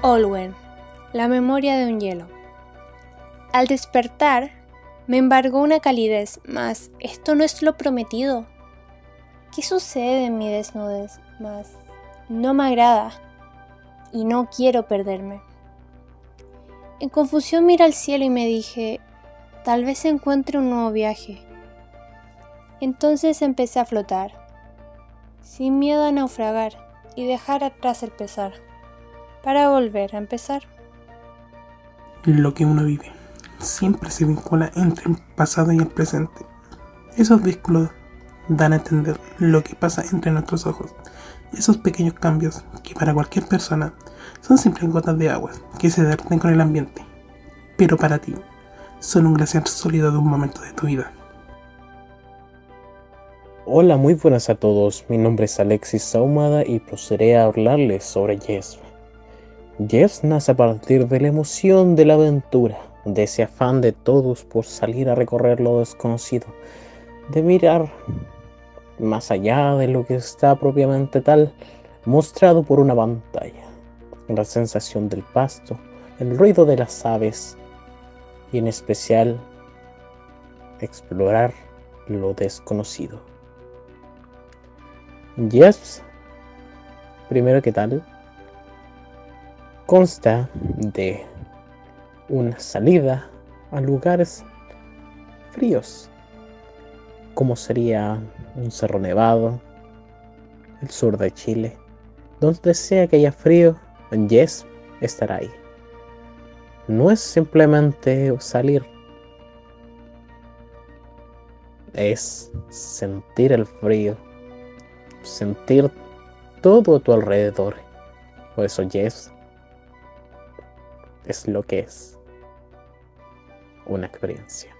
Olwen, la memoria de un hielo. Al despertar, me embargó una calidez, mas esto no es lo prometido. ¿Qué sucede en mi desnudez? Mas no me agrada y no quiero perderme. En confusión miré al cielo y me dije, tal vez encuentre un nuevo viaje. Entonces empecé a flotar, sin miedo a naufragar y dejar atrás el pesar, para volver a empezar. Lo que uno vive siempre se vincula entre el pasado y el presente. Esos vínculos dan a entender lo que pasa entre nuestros ojos. Esos pequeños cambios que para cualquier persona son simples gotas de agua que se derriten con el ambiente. Pero para ti son un glaciar sólido de un momento de tu vida. Hola, muy buenas a todos. Mi nombre es Alexis Saumada y procederé a hablarles sobre Yes. Yes nace a partir de la emoción de la aventura, de ese afán de todos por salir a recorrer lo desconocido, de mirar más allá de lo que está propiamente tal mostrado por una pantalla. La sensación del pasto, el ruido de las aves y en especial explorar lo desconocido. Yes, primero que tal, consta de una salida a lugares fríos, como sería un cerro nevado, el sur de Chile, donde sea que haya frío, Yes estará ahí. No es simplemente salir, es sentir el frío, sentir todo a tu alrededor. Por eso Yes es lo que es una experiencia.